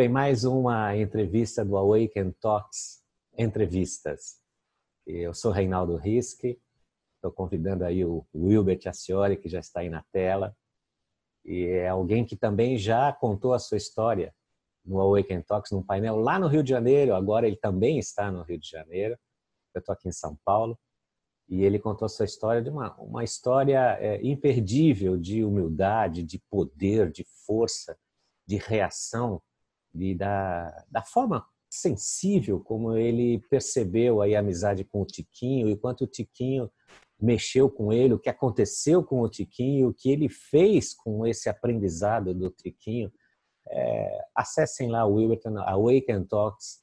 bem, mais uma entrevista do Awaken Talks Entrevistas. Eu sou Reinaldo Risque, estou convidando aí o Wilbert Aciori, que já está aí na tela, e é alguém que também já contou a sua história no Awaken Talks, num painel lá no Rio de Janeiro, agora ele também está no Rio de Janeiro, eu estou aqui em São Paulo, e ele contou a sua história de uma, uma história é, imperdível de humildade, de poder, de força, de reação, e da, da forma sensível como ele percebeu aí a amizade com o Tiquinho e quanto o Tiquinho mexeu com ele, o que aconteceu com o Tiquinho, o que ele fez com esse aprendizado do Tiquinho. É, acessem lá o Wilberton Awaken Talks,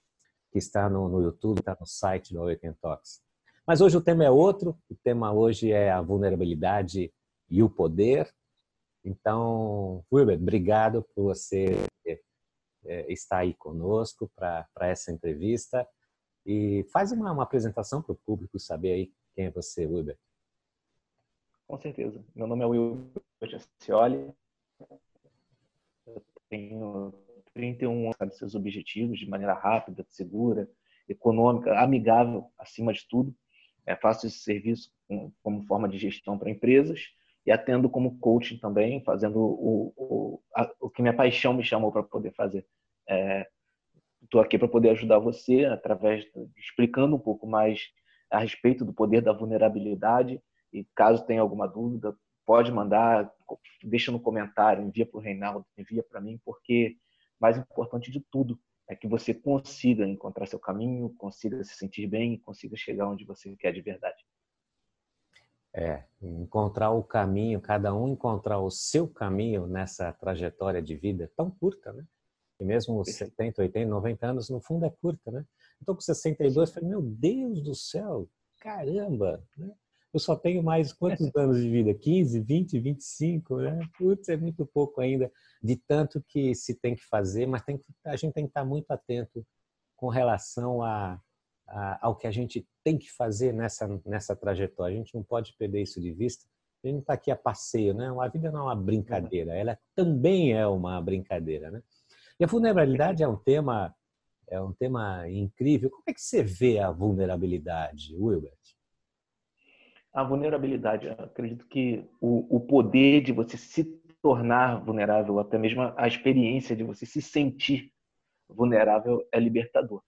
que está no, no YouTube, está no site do Awaken Talks. Mas hoje o tema é outro, o tema hoje é a vulnerabilidade e o poder. Então, Wilbert, obrigado por você é, estar aí conosco para essa entrevista. E faz uma, uma apresentação para o público saber aí quem é você, Wilbert. Com certeza. Meu nome é Wilbert Acioli. Eu tenho 31 anos, seus objetivos de maneira rápida, segura, econômica, amigável, acima de tudo. É, faço esse serviço como forma de gestão para empresas e atendo como coaching também, fazendo o, o, a, o que minha paixão me chamou para poder fazer. Estou é, aqui para poder ajudar você através explicando um pouco mais a respeito do poder da vulnerabilidade e caso tenha alguma dúvida pode mandar, deixa no comentário, envia para o Reinaldo, envia para mim, porque mais importante de tudo é que você consiga encontrar seu caminho, consiga se sentir bem consiga chegar onde você quer de verdade. É, encontrar o caminho, cada um encontrar o seu caminho nessa trajetória de vida tão curta, né? E mesmo 70, 80, 90 anos, no fundo é curta, né? Então com 62, eu falei, meu Deus do céu, caramba, né? Eu só tenho mais quantos anos de vida? 15, 20, 25, né? Putz, é muito pouco ainda de tanto que se tem que fazer, mas tem que, a gente tem que estar muito atento com relação a, ao que a gente tem que fazer nessa, nessa trajetória. A gente não pode perder isso de vista. A gente está aqui a passeio, né? A vida não é uma brincadeira, ela também é uma brincadeira, né? E a vulnerabilidade é um tema é um tema incrível. Como é que você vê a vulnerabilidade, Wilbert? A vulnerabilidade, acredito que o, o poder de você se tornar vulnerável, até mesmo a experiência de você se sentir vulnerável é libertador.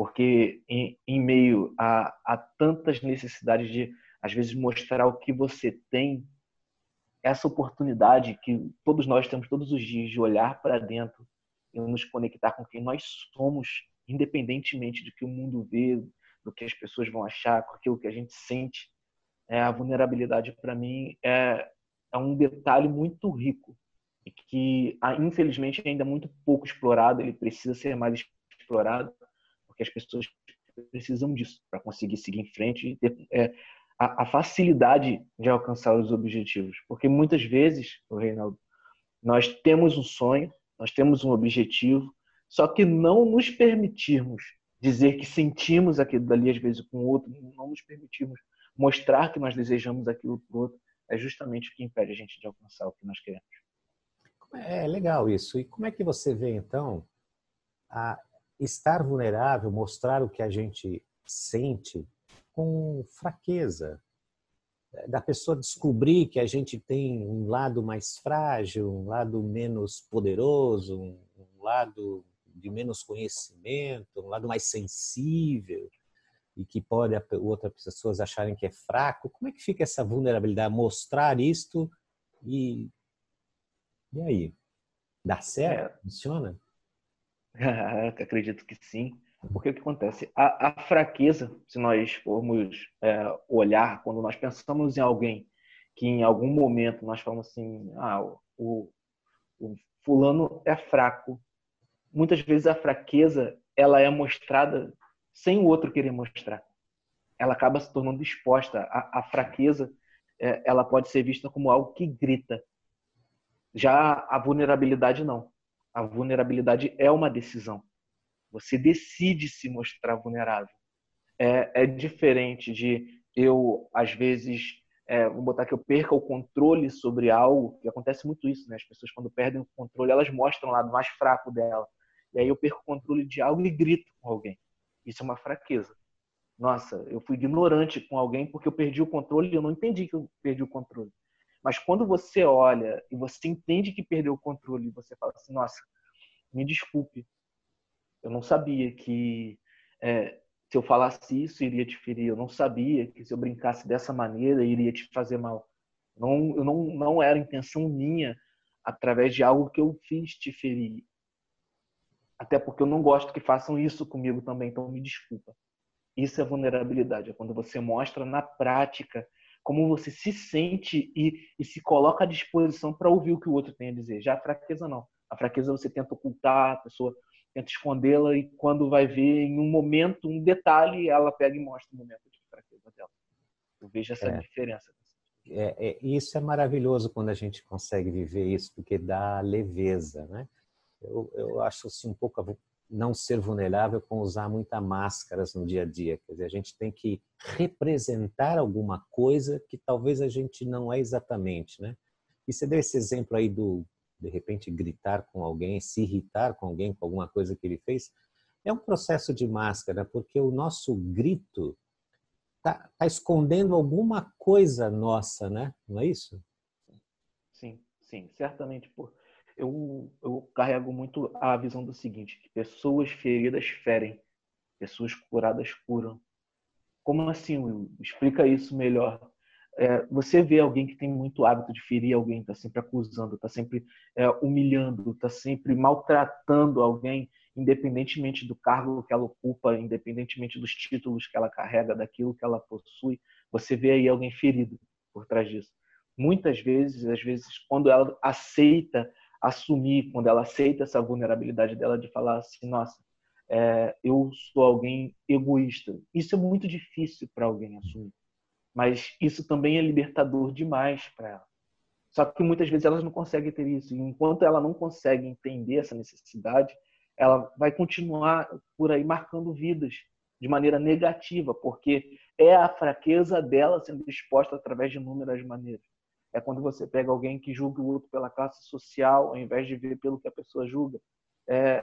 Porque em, em meio a, a tantas necessidades de, às vezes, mostrar o que você tem, essa oportunidade que todos nós temos todos os dias de olhar para dentro e nos conectar com quem nós somos, independentemente do que o mundo vê, do que as pessoas vão achar, com aquilo que a gente sente. É, a vulnerabilidade, para mim, é, é um detalhe muito rico e que, ah, infelizmente, ainda é muito pouco explorado. Ele precisa ser mais explorado, porque as pessoas precisam disso para conseguir seguir em frente e ter é, a, a, facilidade de alcançar os objetivos. Porque muitas vezes, Reinaldo, nós temos um sonho, nós temos um objetivo, só que não nos permitirmos dizer que sentimos aquilo dali, às vezes, com o outro, não nos permitirmos mostrar que nós desejamos aquilo para o outro, é justamente o que impede a gente de alcançar o que nós queremos. É legal isso. E como é que você vê, então, a estar vulnerável, mostrar o que a gente sente com fraqueza, da pessoa descobrir que a gente tem um lado mais frágil, um lado menos poderoso, um lado de menos conhecimento, um lado mais sensível e que pode outras pessoas acharem que é fraco. Como é que fica essa vulnerabilidade? Mostrar isto e e aí? Dá certo? É. Funciona? Acredito que sim. Porque o que acontece? A, a fraqueza, se nós formos é, olhar, quando nós pensamos em alguém que em algum momento nós falamos assim, ah, o, o fulano é fraco. Muitas vezes a fraqueza ela é mostrada sem o outro querer mostrar. Ela acaba se tornando exposta. A, a fraqueza é, ela pode ser vista como algo que grita. Já a vulnerabilidade não. A vulnerabilidade é uma decisão. Você decide se mostrar vulnerável. É, é diferente de eu, às vezes, é, vou botar que eu perca o controle sobre algo, que acontece muito isso, né? As pessoas, quando perdem o controle, elas mostram o lado mais fraco dela. E aí eu perco o controle de algo e grito com alguém. Isso é uma fraqueza. Nossa, eu fui ignorante com alguém porque eu perdi o controle e eu não entendi que eu perdi o controle. Mas quando você olha e você entende que perdeu o controle, você fala assim: nossa, me desculpe, eu não sabia que é, se eu falasse isso iria te ferir. Eu não sabia que se eu brincasse dessa maneira iria te fazer mal. Não, eu não, não era intenção minha através de algo que eu fiz te ferir. Até porque eu não gosto que façam isso comigo também, então me desculpa. Isso é vulnerabilidade, é quando você mostra na prática como você se sente e, e se coloca à disposição para ouvir o que o outro tem a dizer. Já a fraqueza não. A fraqueza você tenta ocultar, a pessoa tenta escondê-la e quando vai ver em um momento, um detalhe, ela pega e mostra o momento de fraqueza dela. Eu vejo essa é. diferença. É, é, isso é maravilhoso quando a gente consegue viver isso, porque dá leveza, né? Eu, eu acho assim, um pouco não ser vulnerável com usar muita máscaras no dia a dia. Quer dizer, a gente tem que representar alguma coisa que talvez a gente não é exatamente, né? E você deu esse exemplo aí do de repente gritar com alguém, se irritar com alguém com alguma coisa que ele fez, é um processo de máscara, porque o nosso grito está tá escondendo alguma coisa nossa, né? Não é isso? Sim, sim, certamente. Por... Eu, eu carrego muito a visão do seguinte, pessoas feridas ferem, pessoas curadas curam. Como assim, Will? Explica isso melhor é, você vê alguém que tem muito hábito de ferir alguém, está sempre acusando, está sempre é, humilhando, está sempre maltratando alguém, independentemente do cargo que ela ocupa, independentemente dos títulos que ela carrega, daquilo que ela possui, você vê aí alguém ferido por trás disso. Muitas vezes, às vezes, quando ela aceita assumir, quando ela aceita essa vulnerabilidade dela de falar assim, nossa, é, eu sou alguém egoísta. Isso é muito difícil para alguém assumir. Mas isso também é libertador demais para ela. Só que muitas vezes elas não conseguem ter isso. E enquanto ela não consegue entender essa necessidade, ela vai continuar por aí marcando vidas de maneira negativa, porque é a fraqueza dela sendo exposta através de inúmeras maneiras. É quando você pega alguém que julga o outro pela classe social, ao invés de ver pelo que a pessoa julga. É,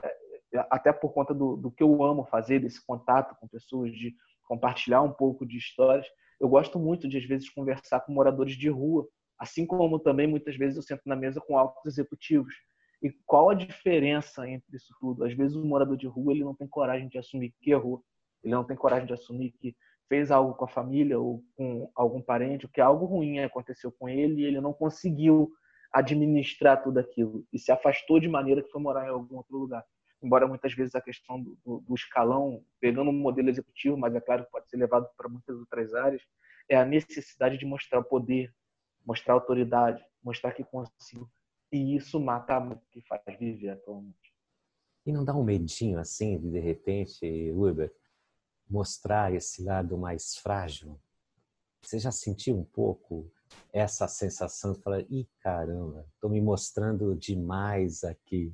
até por conta do, do que eu amo fazer, desse contato com pessoas, de compartilhar um pouco de histórias, eu gosto muito de, às vezes, conversar com moradores de rua, assim como também, muitas vezes, eu sento na mesa com altos executivos. E qual a diferença entre isso tudo? Às vezes, o morador de rua ele não tem coragem de assumir que errou, ele não tem coragem de assumir que fez algo com a família ou com algum parente, ou que algo ruim aconteceu com ele e ele não conseguiu administrar tudo aquilo e se afastou de maneira que foi morar em algum outro lugar embora muitas vezes a questão do, do, do escalão, pegando um modelo executivo, mas é claro que pode ser levado para muitas outras áreas, é a necessidade de mostrar poder, mostrar autoridade, mostrar que consigo. E isso mata muito que faz viver atualmente. E não dá um medinho assim, de repente, Uber, mostrar esse lado mais frágil? Você já sentiu um pouco essa sensação de falar, ih, caramba, estou me mostrando demais aqui.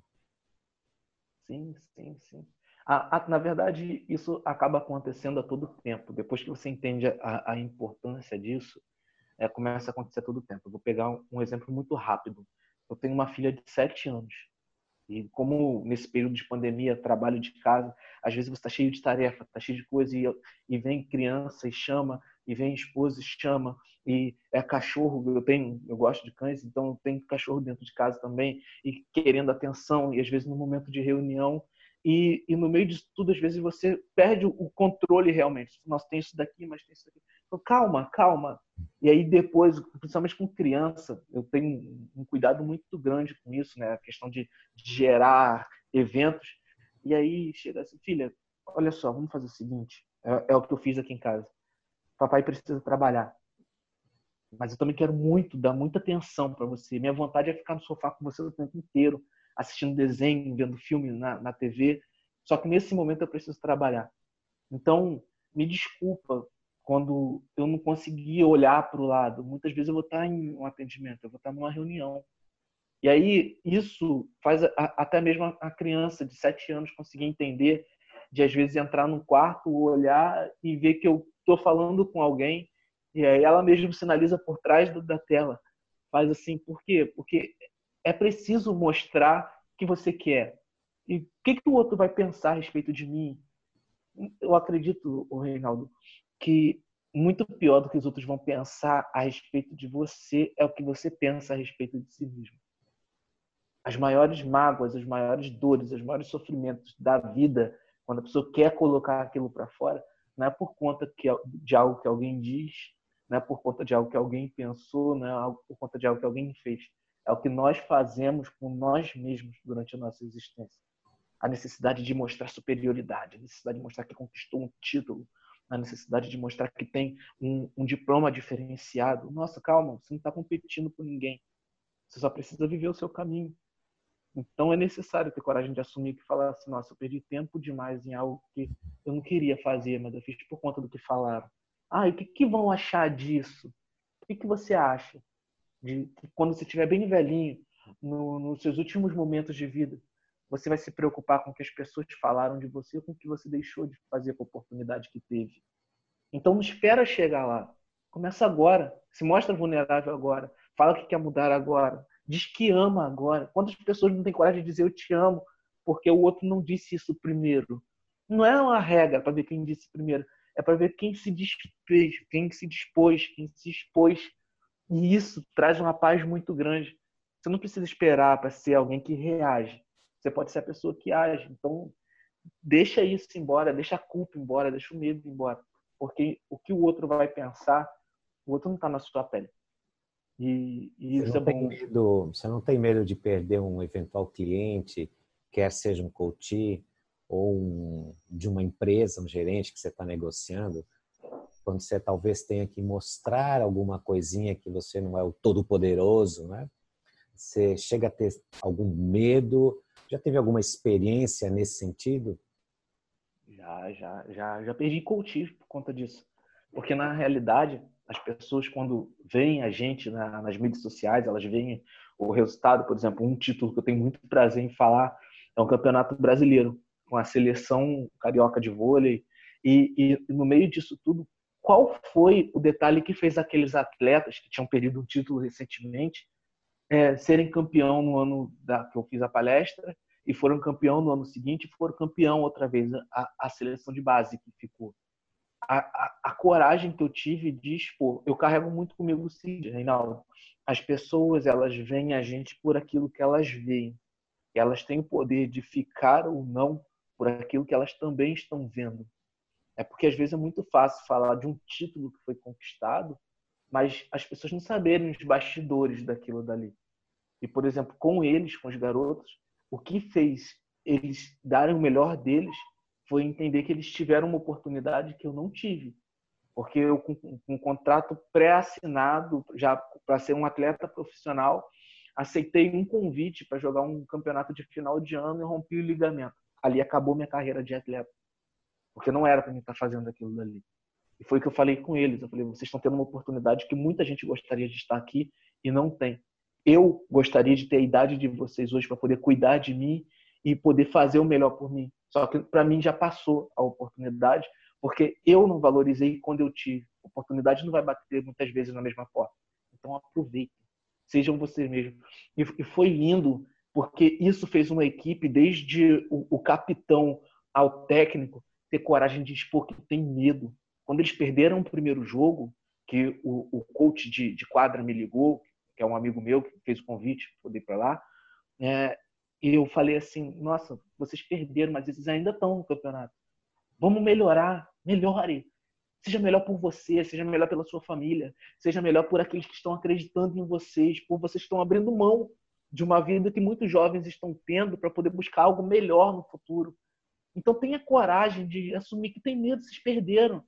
Sim, sim, sim. A, a, na verdade, isso acaba acontecendo a todo tempo. Depois que você entende a, a importância disso, é, começa a acontecer a todo tempo. Eu vou pegar um, um, exemplo muito rápido. Eu tenho uma filha de sete anos. E como nesse período de pandemia, trabalho de casa, às vezes você está cheio de tarefa, está cheio de coisa, e, e vem criança e chama, e vem esposa e chama, e é cachorro, eu tenho, eu gosto de cães, então tenho cachorro dentro de casa também, e querendo atenção, e às vezes no momento de reunião, e, e no meio disso tudo, às vezes você perde o controle realmente. Nossa, tem isso daqui, mas tem isso daqui. Então, calma, calma. E aí depois, principalmente com criança, eu tenho um cuidado muito grande com isso, né? A questão de, gerar eventos. E aí chega assim, filha, olha só, vamos fazer o seguinte, é, é o que eu fiz aqui em casa. Papai precisa trabalhar mas eu também quero muito dar muita atenção para você. Minha vontade é ficar no sofá com você o tempo inteiro, assistindo desenho, vendo filme na, na TV. Só que nesse momento eu preciso trabalhar. Então, me desculpa quando eu não conseguir olhar para o lado. Muitas vezes eu vou estar em um atendimento, eu vou estar numa reunião. E aí isso faz a, até mesmo a criança de sete anos conseguir entender de às vezes entrar num quarto, olhar e ver que eu estou falando com alguém e aí ela mesmo sinaliza por trás da tela. Faz assim, por quê? Porque é preciso mostrar que você quer. E o que, que o outro vai pensar a respeito de mim? Eu acredito, o Reinaldo, que muito pior do que os outros vão pensar a respeito de você é o que você pensa a respeito de si mesmo. As maiores mágoas, as maiores dores, os maiores sofrimentos da vida, quando a pessoa quer colocar aquilo para fora, não é por conta de algo que alguém diz, não é por conta de algo que alguém pensou, não é por conta de algo que alguém fez. É o que nós fazemos com nós mesmos durante a nossa existência. A necessidade de mostrar superioridade, a necessidade de mostrar que conquistou um título, a necessidade de mostrar que tem um, um diploma diferenciado. Nossa, calma, você não está competindo com ninguém. Você só precisa viver o seu caminho. Então é necessário ter coragem de assumir que falar assim, nossa, eu perdi tempo demais em algo que eu não queria fazer, mas eu fiz por conta do que falaram. Ah, e o que, que vão achar disso? O que, que você acha de que quando você estiver bem velhinho, no, nos seus últimos momentos de vida, você vai se preocupar com o que as pessoas falaram de você, com o que você deixou de fazer com a oportunidade que teve. Então não espera chegar lá. Começa agora. Se mostra vulnerável agora. Fala que quer mudar agora diz que ama agora. Quantas pessoas não têm coragem de dizer eu te amo porque o outro não disse isso primeiro? Não é uma regra para ver quem disse primeiro, é para ver quem se dispôs, quem se dispôs, quem se expôs. E isso traz uma paz muito grande. Você não precisa esperar para ser alguém que reage. Você pode ser a pessoa que age. Então, deixa isso embora, deixa a culpa embora, deixa o medo embora. Porque o que o outro vai pensar, o outro não está na sua pele. E, e isso você é bom. Medo, você não tem medo de perder um eventual cliente, quer seja um coach ou um, de uma empresa, um gerente que você está negociando, quando você talvez tenha que mostrar alguma coisinha que você não é o todo-poderoso, né? Você chega a ter algum medo? Já teve alguma experiência nesse sentido? Já, já, já, já perdi coach por conta disso. Porque na realidade, as pessoas quando veem a gente na, nas mídias sociais, elas veem o resultado, por exemplo, um título que eu tenho muito prazer em falar é um campeonato brasileiro com a seleção carioca de vôlei e, e no meio disso tudo, qual foi o detalhe que fez aqueles atletas que tinham perdido um título recentemente é, serem campeão no ano da, que eu fiz a palestra e foram campeão no ano seguinte e foram campeão outra vez a, a seleção de base que ficou a, a, a, coragem que eu tive de expor. Eu carrego muito comigo o Cid, Reinaldo. As pessoas, elas veem a gente por aquilo que elas veem. Elas têm o poder de ficar ou não por aquilo que elas também estão vendo. É porque às vezes é muito fácil falar de um título que foi conquistado, mas as pessoas não saberem os bastidores daquilo dali. E, por exemplo, com eles, com os garotos, o que fez eles darem o melhor deles foi entender que eles tiveram uma oportunidade que eu não tive. Porque eu, com, um contrato pré-assinado, já para ser um atleta profissional, aceitei um convite para jogar um campeonato de final de ano e rompi o ligamento. Ali acabou minha carreira de atleta. Porque não era para mim estar fazendo aquilo dali. E foi o que eu falei com eles. Eu falei, vocês estão tendo uma oportunidade que muita gente gostaria de estar aqui e não tem. Eu gostaria de ter a idade de vocês hoje para poder cuidar de mim e poder fazer o melhor por mim. Só que para mim já passou a oportunidade, porque eu não valorizei quando eu tive. A oportunidade não vai bater muitas vezes na mesma porta. Então aproveitem, sejam vocês mesmos. E foi lindo, porque isso fez uma equipe, desde o, capitão ao técnico, ter coragem de expor que tem medo. Quando eles perderam o primeiro jogo, que o, coach de, quadra me ligou, que é um amigo meu que fez o convite, poder ir para lá, é, e eu falei assim: nossa, vocês perderam, mas eles ainda estão no campeonato. Vamos melhorar, melhore. Seja melhor por você, seja melhor pela sua família, seja melhor por aqueles que estão acreditando em vocês, por vocês que estão abrindo mão de uma vida que muitos jovens estão tendo para poder buscar algo melhor no futuro. Então tenha coragem de assumir que tem medo, vocês perderam.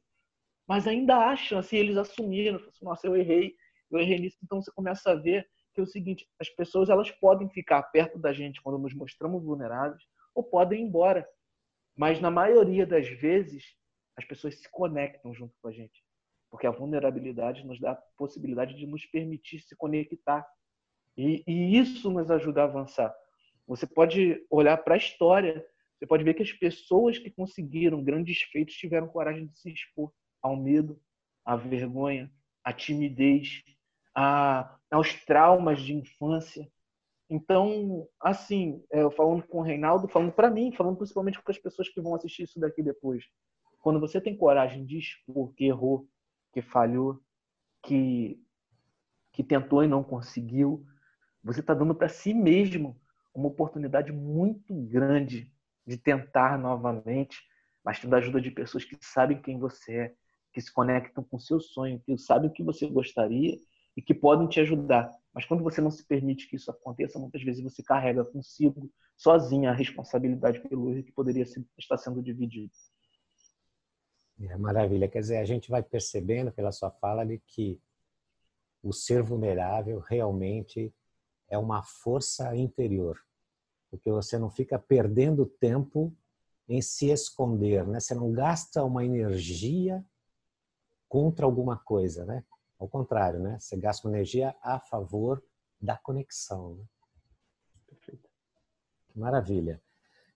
Mas ainda acham, assim, eles assumiram. Assim, Nossa, eu errei, eu errei nisso. Então você começa a ver que é o seguinte, as pessoas elas podem ficar perto da gente quando nos mostramos vulneráveis ou podem ir embora. Mas na maioria das vezes, as pessoas se conectam junto com a gente. Porque a vulnerabilidade nos dá a possibilidade de nos permitir se conectar. E, e isso nos ajuda a avançar. Você pode olhar para a história, você pode ver que as pessoas que conseguiram grandes feitos tiveram coragem de se expor ao medo, à vergonha, à timidez, a, aos traumas de infância. Então, assim, é, eu falando com o Reinaldo, falando para mim, falando principalmente com as pessoas que vão assistir isso daqui depois. Quando você tem coragem de expor que errou, que falhou, que, que tentou e não conseguiu, você está dando para si mesmo uma oportunidade muito grande de tentar novamente, mas tendo a ajuda de pessoas que sabem quem você é, que se conectam com o seu sonho, que sabem o que você gostaria e que podem te ajudar. Mas quando você não se permite que isso aconteça, muitas vezes você carrega consigo, sozinha, a responsabilidade pelo erro que poderia estar sendo dividido. É maravilha. Quer dizer, a gente vai percebendo pela sua fala de que o ser vulnerável realmente é uma força interior, porque você não fica perdendo tempo em se esconder, né? Você não gasta uma energia contra alguma coisa, né? Ao contrário, né? Você gasta uma energia a favor da conexão. Né? Perfeito. Maravilha.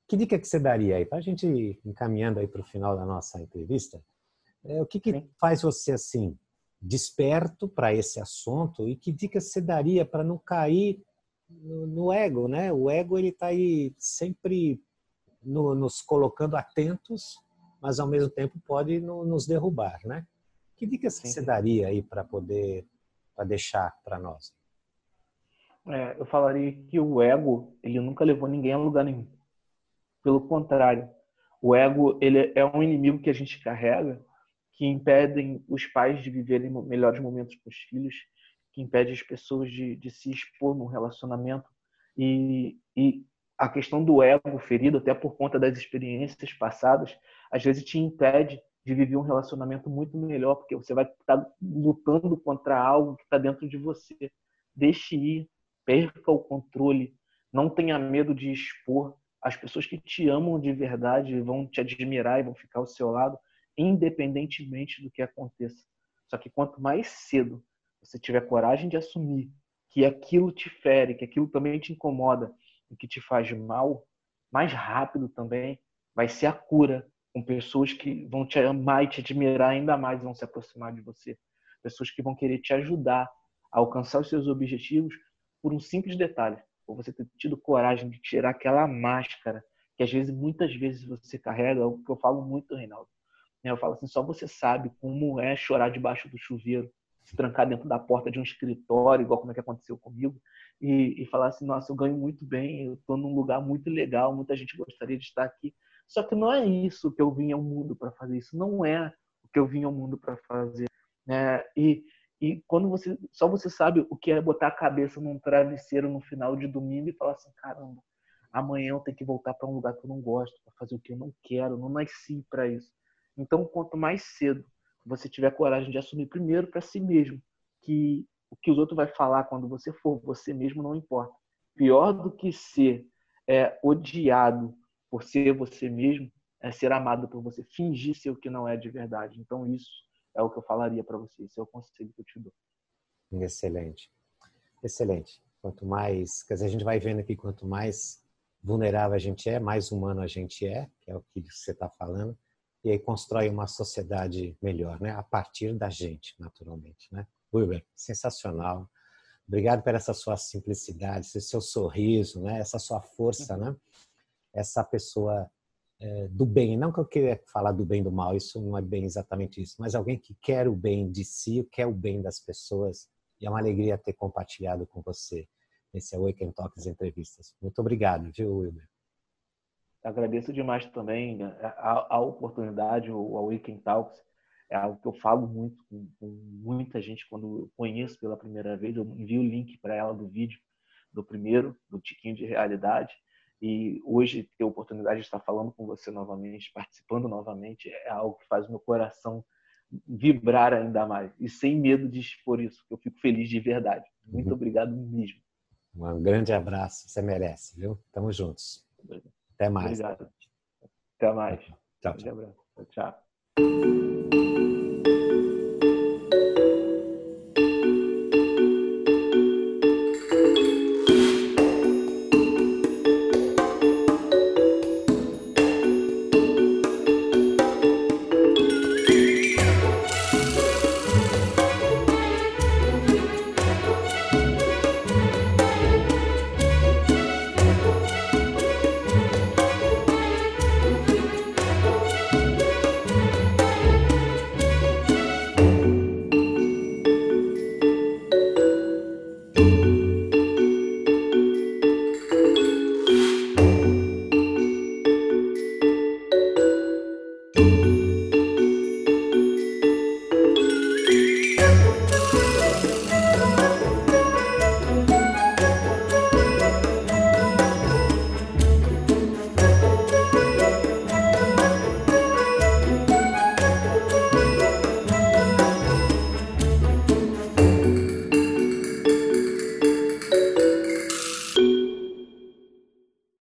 Que dica que você daria aí para a gente ir encaminhando aí para o final da nossa entrevista? É, o que, que faz você assim desperto para esse assunto e que dica você daria para não cair no, no, ego, né? O ego ele está aí sempre no, nos colocando atentos, mas ao mesmo tempo pode no, nos derrubar, né? Que dicas Sim. você daria aí para poder para deixar para nós? É, eu falaria que o ego ele nunca levou ninguém a lugar nenhum. Pelo contrário, o ego ele é um inimigo que a gente carrega que impedem os pais de viverem melhores momentos com os filhos, que impede as pessoas de, de se expor num relacionamento e, e a questão do ego ferido, até por conta das experiências passadas, às vezes te impede de viver um relacionamento muito melhor, porque você vai estar lutando contra algo que está dentro de você. Deixe ir, perca o controle, não tenha medo de expor. As pessoas que te amam de verdade vão te admirar e vão ficar ao seu lado, independentemente do que aconteça. Só que quanto mais cedo você tiver coragem de assumir que aquilo te fere, que aquilo também te incomoda e que te faz mal, mais rápido também vai ser a cura com pessoas que vão te amar e te admirar ainda mais, vão se aproximar de você. Pessoas que vão querer te ajudar a alcançar os seus objetivos por um simples detalhe, por você ter tido coragem de tirar aquela máscara que às vezes, muitas vezes você carrega, é que eu falo muito, Reinaldo. Eu falo assim, só você sabe como é chorar debaixo do chuveiro, se trancar dentro da porta de um escritório, igual como é que aconteceu comigo, e, e falar assim, nossa, eu ganho muito bem, eu estou num lugar muito legal, muita gente gostaria de estar aqui, só que não é isso que eu vim ao mundo para fazer. Isso não é o que eu vim ao mundo para fazer. Né? E, e quando você só você sabe o que é botar a cabeça num travesseiro no final de domingo e falar assim, caramba, amanhã eu tenho que voltar para um lugar que eu não gosto, para fazer o que eu não quero, não nasci para isso. Então, quanto mais cedo você tiver coragem de assumir primeiro para si mesmo que o que os outros vai falar quando você for você mesmo não importa. Pior do que ser é, odiado por ser você mesmo, é ser amado por você, fingir ser o que não é de verdade. Então, isso é o que eu falaria para você, esse é o conselho que eu te dou. Excelente. Excelente. Quanto mais, quer dizer, a gente vai vendo aqui, quanto mais vulnerável a gente é, mais humano a gente é, que é o que você está falando, e aí constrói uma sociedade melhor, né? A partir da gente, naturalmente, né? Wilber, sensacional. Obrigado por essa sua simplicidade, esse seu sorriso, né? Essa sua força, né? Essa pessoa é, do bem. Não que eu queira falar do bem do mal, isso não é bem exatamente isso, mas alguém que quer o bem de si, quer o bem das pessoas. E é uma alegria ter compartilhado com você esse Awaken Talks entrevistas. Muito obrigado, viu, Wilber? Agradeço demais também né, a, a oportunidade, o Awaken Talks. É algo que eu falo muito com, com muita gente quando eu conheço pela primeira vez. Eu envio o link para ela do vídeo do primeiro, do Tiquinho de Realidade. E hoje ter a oportunidade de estar falando com você novamente, participando novamente, é algo que faz o meu coração vibrar ainda mais. E sem medo de expor isso, eu fico feliz de verdade. Muito uhum. obrigado mesmo. Um grande abraço, você merece, viu? Tamo juntos. Até mais. Obrigado. Até mais. Tchau, tchau. Um abraço. Tchau.